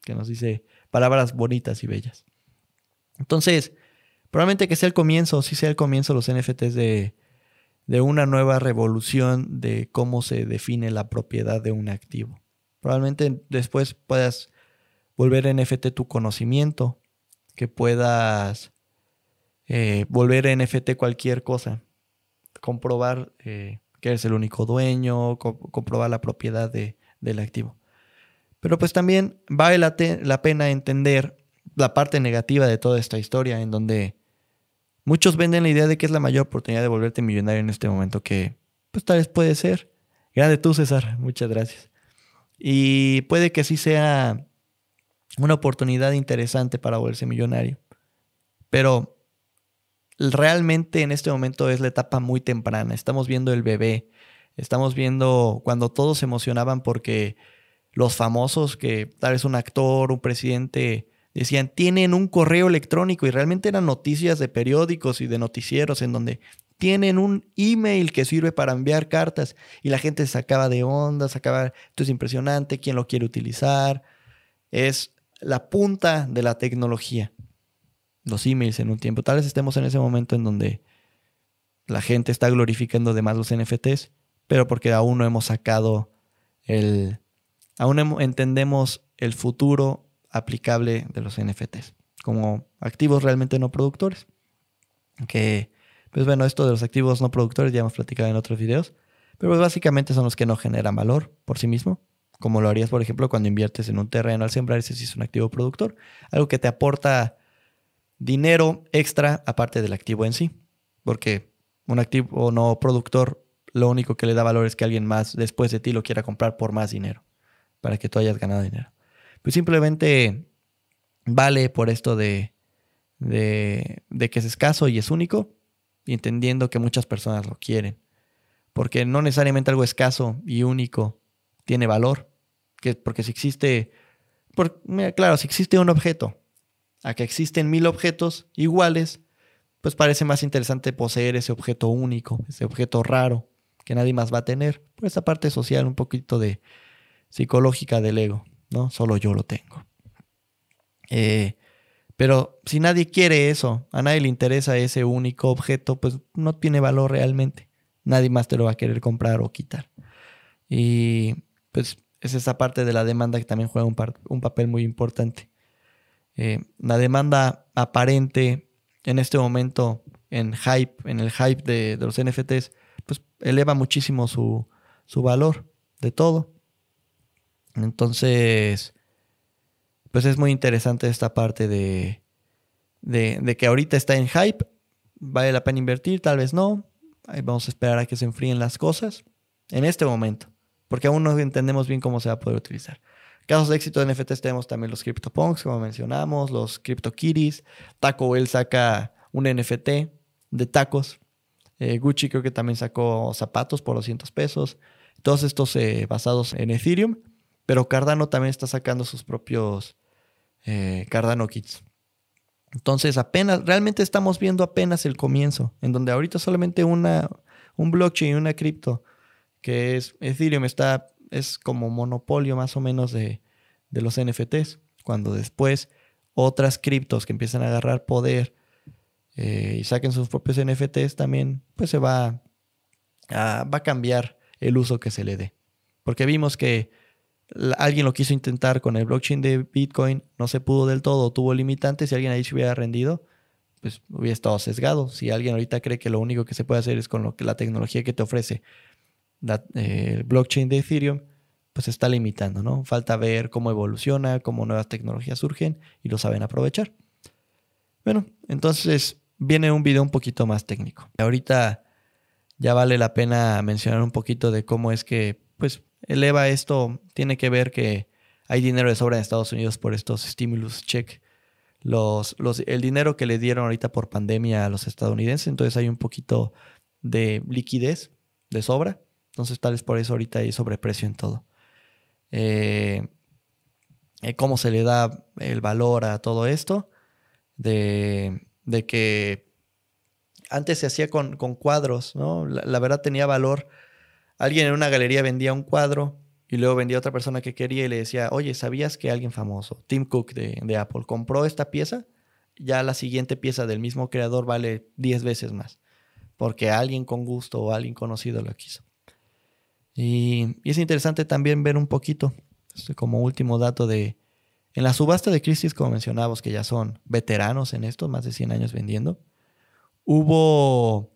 que nos dice palabras bonitas y bellas. Entonces, probablemente que sea el comienzo, sí sea el comienzo los NFTs de, de una nueva revolución de cómo se define la propiedad de un activo. Probablemente después puedas volver NFT tu conocimiento, que puedas eh, volver NFT cualquier cosa, comprobar eh, que eres el único dueño, comprobar la propiedad de, del activo. Pero pues también vale la, la pena entender la parte negativa de toda esta historia, en donde muchos venden la idea de que es la mayor oportunidad de volverte millonario en este momento, que pues tal vez puede ser. Grande tú, César, muchas gracias. Y puede que sí sea una oportunidad interesante para volverse millonario. Pero realmente en este momento es la etapa muy temprana. Estamos viendo el bebé. Estamos viendo cuando todos se emocionaban porque los famosos, que tal vez un actor, un presidente, decían, tienen un correo electrónico y realmente eran noticias de periódicos y de noticieros en donde tienen un email que sirve para enviar cartas y la gente se sacaba de onda, sacaba, esto es impresionante, quién lo quiere utilizar. Es la punta de la tecnología. Los emails en un tiempo. Tal vez estemos en ese momento en donde la gente está glorificando además los NFTs, pero porque aún no hemos sacado el... Aún entendemos el futuro aplicable de los NFTs como activos realmente no productores. Que, pues bueno, esto de los activos no productores ya hemos platicado en otros videos, pero pues básicamente son los que no generan valor por sí mismo, como lo harías, por ejemplo, cuando inviertes en un terreno al sembrar, ese sí es un activo productor, algo que te aporta dinero extra aparte del activo en sí, porque un activo no productor lo único que le da valor es que alguien más después de ti lo quiera comprar por más dinero, para que tú hayas ganado dinero. Pues simplemente vale por esto de, de, que es escaso y es único, y entendiendo que muchas personas lo quieren. Porque no necesariamente algo escaso y único tiene valor. Que, porque si existe, claro, si existe un objeto, a que existen mil objetos iguales, pues parece más interesante poseer ese objeto único, ese objeto raro, que nadie más va a tener, por esta parte social, un poquito de psicológica del ego, Solo yo lo tengo. Eh, pero si nadie quiere eso, a nadie le interesa ese único objeto, pues no tiene valor realmente. Nadie más te lo va a querer comprar o quitar. Y pues es esa parte de la demanda que también juega un, papel muy importante. Eh, la demanda aparente en este momento en hype, en el hype de, los NFTs, pues eleva muchísimo su valor de todo. Entonces, pues es muy interesante esta parte de, de, que ahorita está en hype, vale la pena invertir, tal vez no, vamos a esperar a que se enfríen las cosas en este momento, porque aún no entendemos bien cómo se va a poder utilizar. Casos de éxito de NFTs tenemos también los CryptoPunks, como mencionamos, los CryptoKitties, Taco Bell saca un NFT de tacos, eh, Gucci creo que también sacó zapatos por 200 pesos, todos estos eh, basados en Ethereum, pero Cardano también está sacando sus propios eh, Cardano Kits. Entonces, apenas, realmente estamos viendo apenas el comienzo, en donde ahorita solamente una, un blockchain y una cripto, que es Ethereum, está, es como monopolio más o menos de, los NFTs, cuando después otras criptos que empiezan a agarrar poder eh, y saquen sus propios NFTs, también pues se va va a cambiar el uso que se le dé. Porque vimos que alguien lo quiso intentar con el blockchain de Bitcoin, no se pudo del todo, tuvo limitantes, si alguien ahí se hubiera rendido, pues hubiera estado sesgado. Si alguien ahorita cree que lo único que se puede hacer es con lo que la tecnología que te ofrece eh, el blockchain de Ethereum, pues está limitando, ¿no? Falta ver cómo evoluciona, cómo nuevas tecnologías surgen y lo saben aprovechar. Bueno, entonces viene un video un poquito más técnico. Ahorita ya vale la pena mencionar un poquito de cómo es que, pues, eleva esto tiene que ver que hay dinero de sobra en Estados Unidos por estos stimulus check. Los, el dinero que le dieron ahorita por pandemia a los estadounidenses, entonces hay un poquito de liquidez de sobra. Entonces tal vez por eso ahorita hay sobreprecio en todo. Eh, eh, ¿Cómo se le da el valor a todo esto? De, de que antes se hacía con, con cuadros, ¿no? la, verdad tenía valor alguien en una galería vendía un cuadro y luego vendía a otra persona que quería y le decía, oye, ¿sabías que alguien famoso, Tim Cook de, Apple, compró esta pieza? Ya la siguiente pieza del mismo creador vale 10 veces más, porque alguien con gusto o alguien conocido lo quiso. Y, es interesante también ver un poquito, este, como último dato de, en la subasta de Christie's, como mencionábamos, que ya son veteranos en esto, más de 100 años vendiendo, hubo,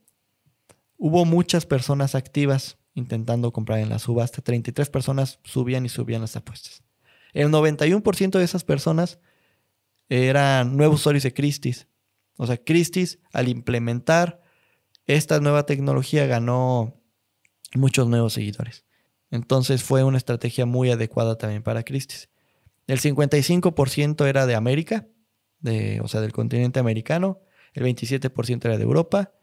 hubo muchas personas activas intentando comprar en la subasta. 33 personas subían y subían las apuestas. El 91% de esas personas eran nuevos usuarios de Christie's. O sea, Christie's al implementar esta nueva tecnología ganó muchos nuevos seguidores. Entonces fue una estrategia muy adecuada también para Christie's. El 55% era de América, de, o sea, del continente americano, el 27% era de Europa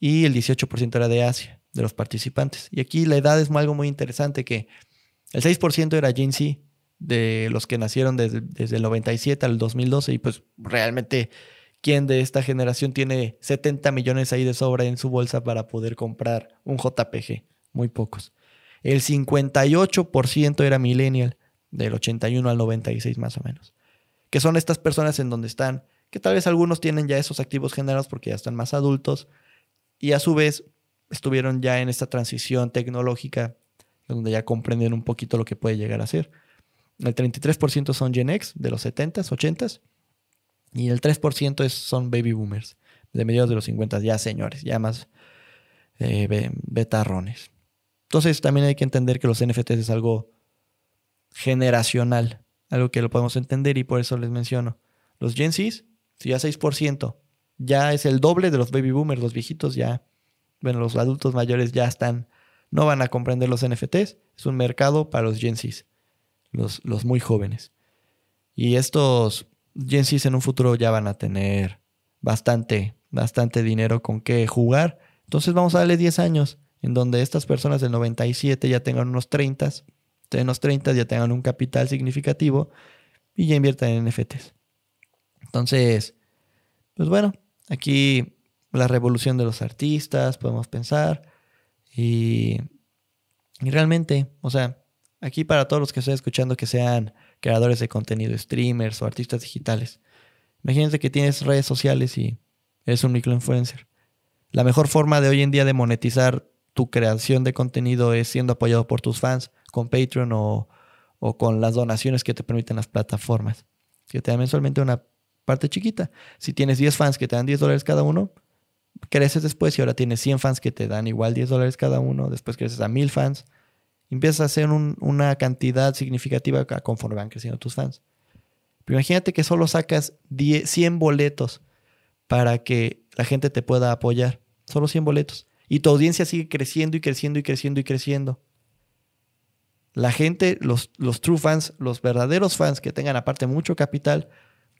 y el 18% era de Asia de los participantes. Y aquí la edad es algo muy interesante, que el 6% era Gen Z, de los que nacieron desde, el 97 al 2012, y pues realmente, ¿quién de esta generación tiene 70 millones ahí de sobra en su bolsa para poder comprar un JPG? Muy pocos. El 58% era millennial, del 81 al 96 más o menos. Que son estas personas en donde están, que tal vez algunos tienen ya esos activos generados porque ya están más adultos, y a su vez estuvieron ya en esta transición tecnológica donde ya comprenden un poquito lo que puede llegar a ser. El 33% son Gen X de los 70s, 80s y el 3% es, son baby boomers de mediados de los 50, ya señores, ya más eh, betarrones. Entonces también hay que entender que los NFTs es algo generacional, algo que lo podemos entender y por eso les menciono. Los Gen Zs, si ya 6%, ya es el doble de los baby boomers, los viejitos ya bueno, los adultos mayores ya están, no van a comprender los NFTs, es un mercado para los Gen los, los muy jóvenes. Y estos Gen en un futuro ya van a tener bastante, bastante dinero con qué jugar. Entonces vamos a darle 10 años en donde estas personas del 97 ya tengan unos 30, de unos 30 ya tengan un capital significativo y ya inviertan en NFTs. Entonces, pues bueno, aquí la revolución de los artistas, podemos pensar. Y, y realmente, o sea, aquí para todos los que estoy escuchando que sean creadores de contenido, streamers o artistas digitales, imagínense que tienes redes sociales y eres un microinfluencer. La mejor forma de hoy en día de monetizar tu creación de contenido es siendo apoyado por tus fans con Patreon o, o con las donaciones que te permiten las plataformas, que te dan mensualmente una parte chiquita. Si tienes 10 fans que te dan 10 dólares cada uno, creces después y ahora tienes 100 fans que te dan igual 10 dólares cada uno, después creces a 1000 fans, empiezas a hacer una cantidad significativa conforme van creciendo tus fans. Pero imagínate que solo sacas 100 boletos para que la gente te pueda apoyar, solo 100 boletos, y tu audiencia sigue creciendo y creciendo y creciendo y creciendo. La gente, los, los true fans, los verdaderos fans que tengan aparte mucho capital,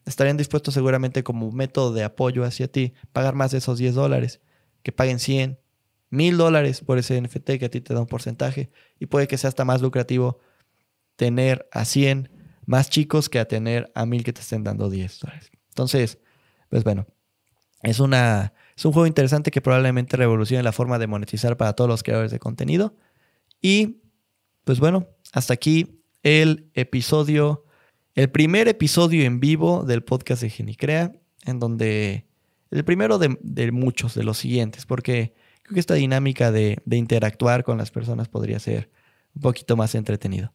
estarían dispuestos seguramente como método de apoyo hacia ti, pagar más de esos 10 dólares, que paguen 100, 1000 dólares por ese NFT que a ti te da un porcentaje y puede que sea hasta más lucrativo tener a 100 más chicos que a tener a 1000 que te estén dando 10 dólares. Entonces, pues bueno, es, una, es un juego interesante que probablemente revolucione la forma de monetizar para todos los creadores de contenido. Y, pues bueno, hasta aquí el episodio el primer episodio en vivo del podcast de Genicrea, en donde el primero de, muchos de los siguientes, porque creo que esta dinámica de, interactuar con las personas podría ser un poquito más entretenido.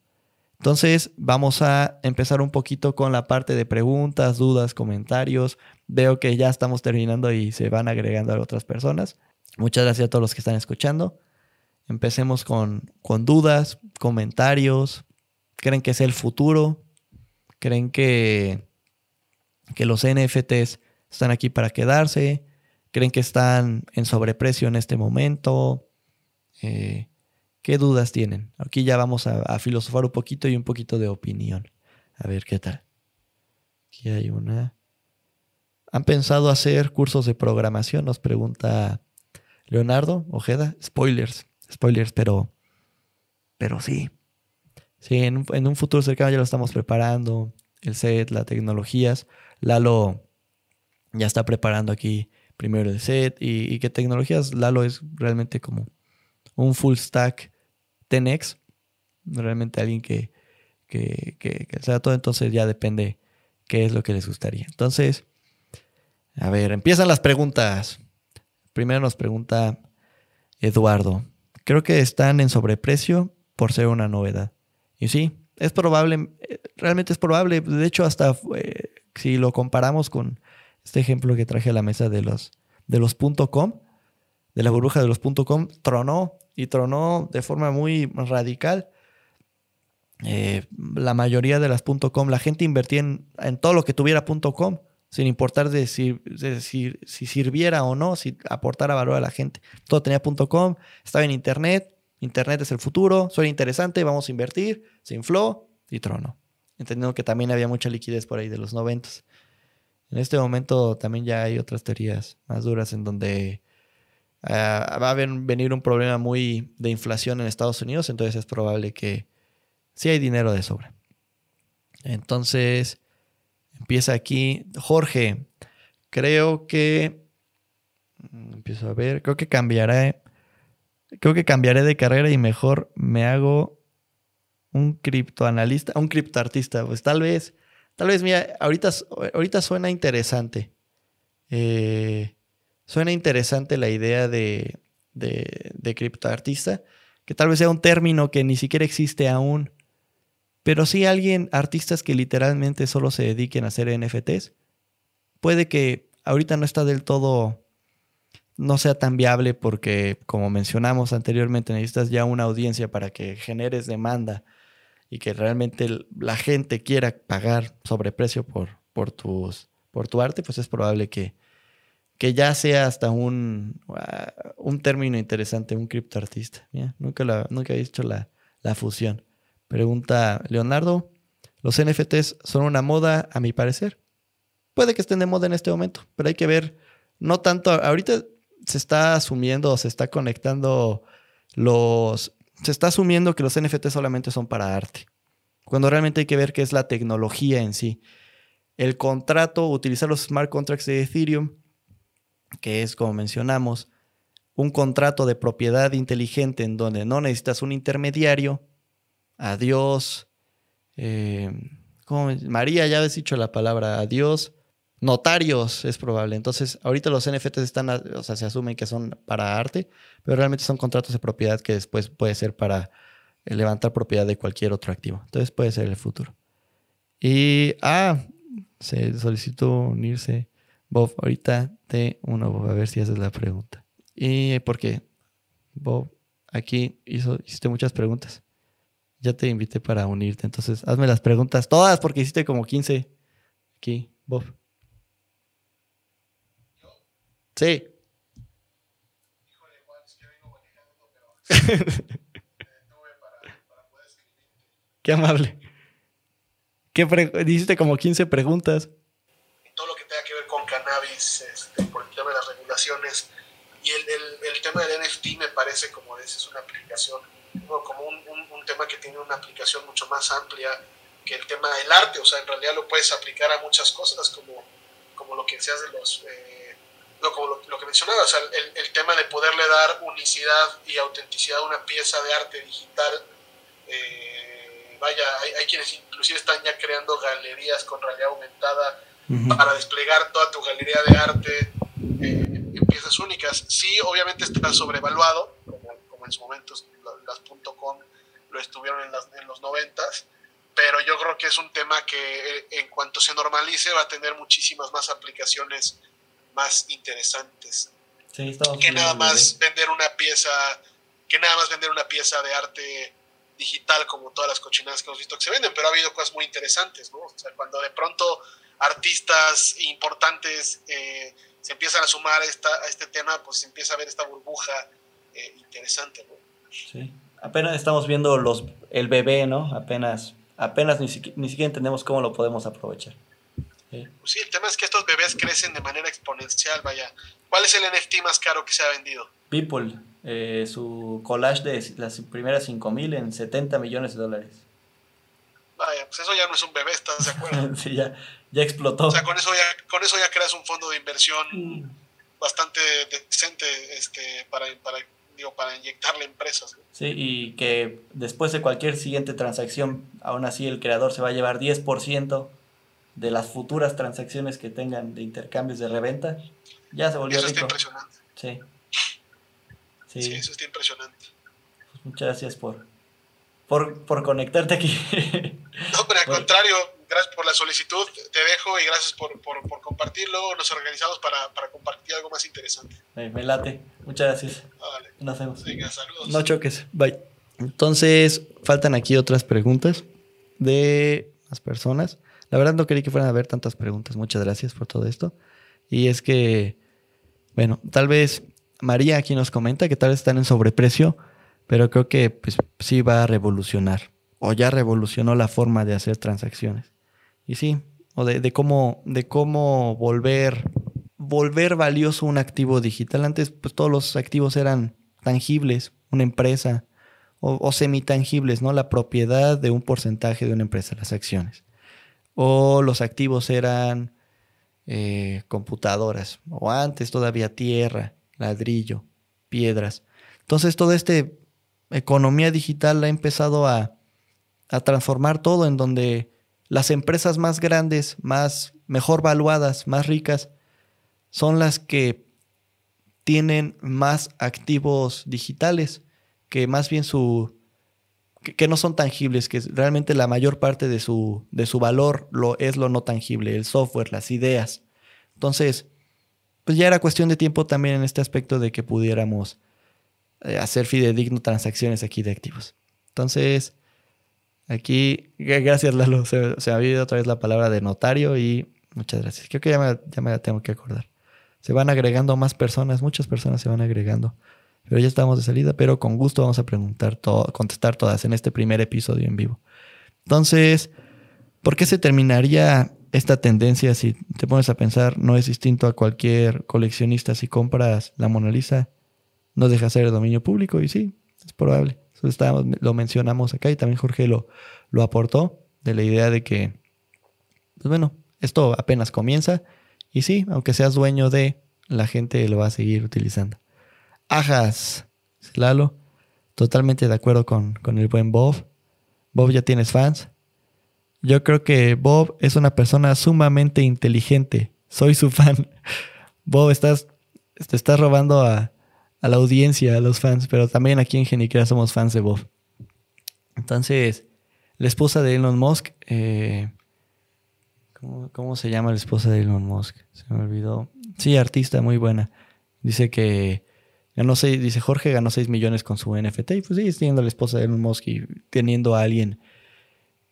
Entonces vamos a empezar un poquito con la parte de preguntas, dudas, comentarios. Veo que ya estamos terminando y se van agregando a otras personas. Muchas gracias a todos los que están escuchando. Empecemos con, con dudas, comentarios. ¿Creen que es el futuro? Creen que, que los NFTs están aquí para quedarse, creen que están en sobreprecio en este momento. Eh, ¿Qué dudas tienen? Aquí ya vamos a, filosofar un poquito y un poquito de opinión. A ver qué tal. Aquí hay una. ¿Han pensado hacer cursos de programación? Nos pregunta Leonardo Ojeda. Spoilers, spoilers, pero, pero sí. Sí, en, un futuro cercano ya lo estamos preparando. El set, las tecnologías. Lalo ya está preparando aquí primero el set. Y, qué tecnologías, Lalo es realmente como un full stack 10x. Realmente alguien que, que, que, que sea todo. Entonces ya depende qué es lo que les gustaría. Entonces, a ver, empiezan las preguntas. Primero nos pregunta Eduardo. Creo que están en sobreprecio por ser una novedad. Y sí, es probable, realmente es probable. De hecho, hasta eh, si lo comparamos con este ejemplo que traje a la mesa de los, de los .com, de la burbuja de los .com, tronó y tronó de forma muy radical. Eh, la mayoría de las .com, la gente invertía en, todo lo que tuviera .com, sin importar de si, si, si, sirviera o no, si aportara valor a la gente. Todo tenía .com, estaba en internet, Internet es el futuro, suena interesante, vamos a invertir, se infló y trono. Entendiendo que también había mucha liquidez por ahí de los 90. En este momento también ya hay otras teorías más duras en donde ah, va a venir un problema muy de inflación en Estados Unidos, entonces es probable que sí hay dinero de sobra. Entonces, empieza aquí. Jorge, creo que... Mm, empiezo a ver, creo que cambiará Creo que cambiaré de carrera y mejor me hago un criptoanalista, un criptoartista. Pues tal vez, tal vez, mira, ahorita, ahorita suena interesante. Eh, suena interesante la idea de, de, de criptoartista, que tal vez sea un término que ni siquiera existe aún. Pero si alguien, artistas que literalmente solo se dediquen a hacer NFTs, puede que ahorita no está del todo no sea tan viable porque, como mencionamos anteriormente, necesitas ya una audiencia para que generes demanda y que realmente la gente quiera pagar sobreprecio por, por, tus, por tu arte, pues es probable que, que ya sea hasta un, ah, un término interesante, un criptoartista. nunca, nunca he dicho la, la fusión. Pregunta Leonardo, ¿los NFTs son una moda a mi parecer? Puede que estén de moda en este momento, pero hay que ver, no tanto, ahorita se está asumiendo, se está conectando los... Se está asumiendo que los NFT solamente son para arte, cuando realmente hay que ver qué es la tecnología en sí. El contrato, utilizar los smart contracts de Ethereum, que es como mencionamos, un contrato de propiedad inteligente en donde no necesitas un intermediario. Adiós. Eh, María, ya habéis dicho la palabra adiós. Notarios es probable. Entonces, ahorita los NFTs están, o sea, se asumen que son para arte, pero realmente son contratos de propiedad que después puede ser para eh, levantar propiedad de cualquier otro activo. Entonces puede ser el futuro. Y, ah, se solicitó unirse. Bob, ahorita te uno, a ver si haces la pregunta. ¿Y por qué? Bob, aquí hizo, hiciste muchas preguntas. Ya te invité para unirte, entonces hazme las preguntas todas porque hiciste como 15 aquí, Bob. Sí. Qué amable. ¿Qué Dijiste como 15 preguntas. Todo lo que tenga que ver con cannabis, este, por el tema de las regulaciones. Y el, el, tema del NFT me parece, como dices, una aplicación, como un, un, tema que tiene una aplicación mucho más amplia que el tema del arte. O sea, en realidad lo puedes aplicar a muchas cosas, como, como lo que decías de los. Eh, como lo, que mencionaba, o sea, el, el, tema de poderle dar unicidad y autenticidad a una pieza de arte digital. Eh, vaya, hay, quienes inclusive están ya creando galerías con realidad aumentada para desplegar toda tu galería de arte eh, en piezas únicas. Sí, obviamente está sobrevaluado, como, en su momento las .com lo estuvieron en, los noventas, pero yo creo que es un tema que eh, en cuanto se normalice va a tener muchísimas más aplicaciones más interesantes. que nada más vender una pieza, que nada más vender una pieza de arte digital como todas las cochinadas que hemos visto que se venden, pero ha habido cosas muy interesantes, ¿no? O sea, cuando de pronto artistas importantes eh, se empiezan a sumar a, esta, a este tema, pues se empieza a ver esta burbuja eh, interesante, ¿no? Sí, apenas estamos viendo los, el bebé, ¿no? Apenas, apenas ni, ni siquiera entendemos cómo lo podemos aprovechar. Sí. Pues sí, el tema es que estos bebés crecen de manera exponencial, vaya. ¿Cuál es el NFT más caro que se ha vendido? People. Eh, su collage de las primeras 5000 en 70 millones de dólares. Vaya, pues eso ya no es un bebé, ¿estás de acuerdo? sí, ya, ya explotó. O sea, con eso ya, con eso ya creas un fondo de inversión mm. bastante decente este, para, para, digo, para inyectarle empresas. Sí, y que después de cualquier siguiente transacción, aún así el creador se va a llevar 10% de las futuras transacciones que tengan de intercambios de reventa. Ya se volvió eso Está impresionante. Sí. Sí. eso está impresionante. Pues muchas gracias por, por, conectarte aquí. No, pero al contrario, gracias por la solicitud, te dejo y gracias por, compartirlo. Nos organizamos para, compartir algo más interesante. me late. Muchas gracias. Vale. Nos vemos. Venga, saludos. No choques. Bye. Entonces, faltan aquí otras preguntas de las personas. La verdad no quería que fueran a ver tantas preguntas. Muchas gracias por todo esto. Y es que, bueno, tal vez María aquí nos comenta que tal vez están en sobreprecio, pero creo que pues, sí va a revolucionar o ya revolucionó la forma de hacer transacciones. Y sí, o de, cómo, de cómo volver, volver valioso un activo digital. Antes pues todos los activos eran tangibles, una empresa, o, o semitangibles, ¿no? La propiedad de un porcentaje de una empresa, las acciones. O los activos eran eh, computadoras, o antes todavía tierra ladrillo, piedras. Entonces toda esta economía digital ha empezado a, a transformar todo en donde las empresas más grandes, más mejor valuadas, más ricas, son las que tienen más activos digitales, que más bien su que, no son tangibles, que realmente la mayor parte de su, de su valor lo, es lo no tangible, el software, las ideas. Entonces, pues ya era cuestión de tiempo también en este aspecto de que pudiéramos eh, hacer fidedigno transacciones aquí de activos. Entonces, aquí, gracias Lalo, se, se, ha habido otra vez la palabra de notario y muchas gracias. Creo que ya me, ya me la tengo que acordar. Se van agregando más personas, muchas personas se van agregando. Pero ya estamos de salida, pero con gusto vamos a preguntar todo, contestar todas en este primer episodio en vivo. Entonces, ¿por qué se terminaría esta tendencia, si te pones a pensar, no es distinto a cualquier coleccionista. Si compras la Mona Lisa, no deja ser dominio público y sí, es probable. Eso lo mencionamos acá y también Jorge lo, lo aportó de la idea de que, pues bueno, esto apenas comienza y sí, aunque seas dueño de, la gente lo va a seguir utilizando. Ajas, Lalo. Totalmente de acuerdo con, con el buen Bob. Bob, ya tienes fans. Yo creo que Bob es una persona sumamente inteligente. Soy su fan. Bob, estás, te estás robando a, a la audiencia, a los fans, pero también aquí en Genicrea somos fans de Bob. Entonces, la esposa de Elon Musk, eh, ¿cómo, se llama la esposa de Elon Musk? Se me olvidó. Sí, artista muy buena. Dice que ganó seis, dice Jorge ganó 6 millones con su NFT y pues sigue siendo la esposa de Elon Musk y teniendo a alguien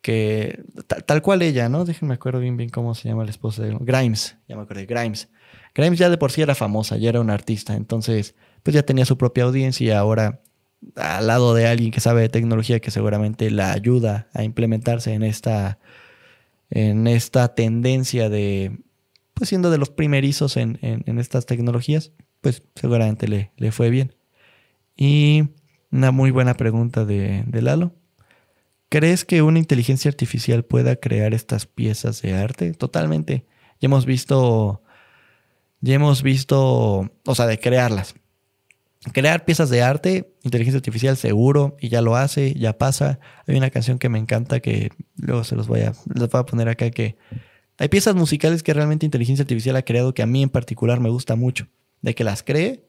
que tal, cual ella, ¿no? Déjenme acuerdo bien bien cómo se llama la esposa de Elon Grimes, ya me acuerdo, Grimes. Grimes ya de por sí era famosa, ya era una artista, entonces pues ya tenía su propia audiencia y ahora al lado de alguien que sabe de tecnología que seguramente la ayuda a implementarse en esta, en esta tendencia de, pues siendo de los primerizos en, estas tecnologías, pues seguramente le, le, fue bien. Y una muy buena pregunta de, de Lalo. ¿Crees que una inteligencia artificial pueda crear estas piezas de arte? Totalmente. Ya hemos visto, ya hemos visto, o sea, de crearlas crear piezas de arte, inteligencia artificial seguro, y ya lo hace, ya pasa. Hay una canción que me encanta que luego se los voy a, voy a poner acá que hay piezas musicales que realmente inteligencia artificial ha creado que a mí en particular me gusta mucho. De que las cree,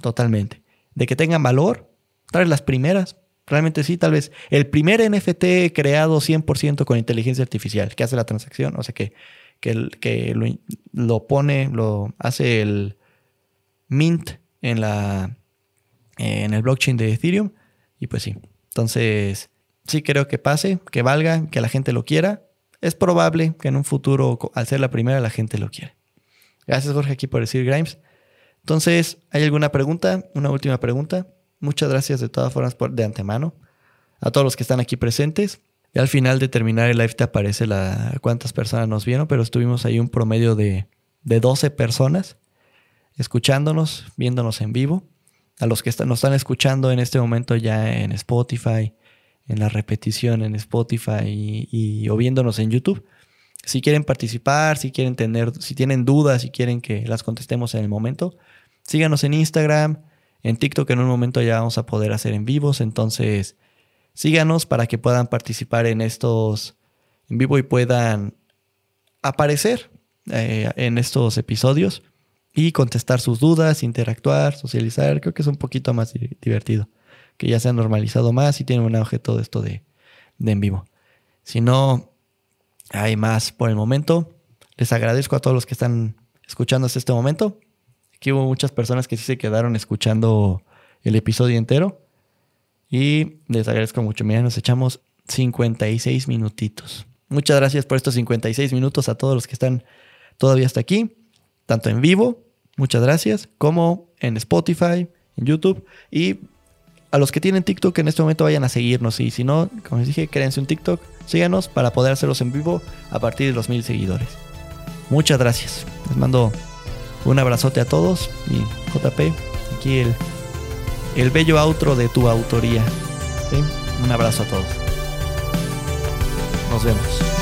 totalmente. De que tengan valor, tal vez las primeras, realmente sí, tal vez el primer NFT creado 100% con inteligencia artificial, que hace la transacción, o sea, que, que, que lo, pone, lo hace el mint en la, en el blockchain de Ethereum. Y pues sí. Entonces, sí creo que pase, que valga, que la gente lo quiera. Es probable que en un futuro, al ser la primera, la gente lo quiera. Gracias, Jorge, aquí por decir Grimes. Entonces, ¿hay alguna pregunta? Una última pregunta. Muchas gracias de todas formas por, de antemano a todos los que están aquí presentes. Y al final de terminar el live te aparece la, cuántas personas nos vieron, pero estuvimos ahí un promedio de, de 12 personas escuchándonos, viéndonos en vivo a los que nos están escuchando en este momento ya en Spotify, en la repetición en Spotify y, o viéndonos en YouTube. Si quieren participar, si quieren tener, si tienen dudas, si quieren que las contestemos en el momento, síganos en Instagram, en TikTok en un momento ya vamos a poder hacer en vivos, entonces síganos para que puedan participar en estos en vivo y puedan aparecer eh, en estos episodios y contestar sus dudas, interactuar, socializar. Creo que es un poquito más divertido. Que ya se ha normalizado más y tiene un auge todo esto de, en vivo. Si no hay más por el momento, les agradezco a todos los que están escuchando hasta este momento. Aquí hubo muchas personas que sí se quedaron escuchando el episodio entero. Y les agradezco mucho. Mira, nos echamos 56 minutitos. Muchas gracias por estos 56 minutos a todos los que están todavía hasta aquí, tanto en vivo Muchas gracias. Como en Spotify, en YouTube. Y a los que tienen TikTok en este momento vayan a seguirnos. Y si no, como les dije, créense un TikTok. Síganos para poder hacerlos en vivo a partir de los mil seguidores. Muchas gracias. Les mando un abrazote a todos. Y JP, aquí el, el bello outro de tu autoría. Un abrazo a todos. Nos vemos.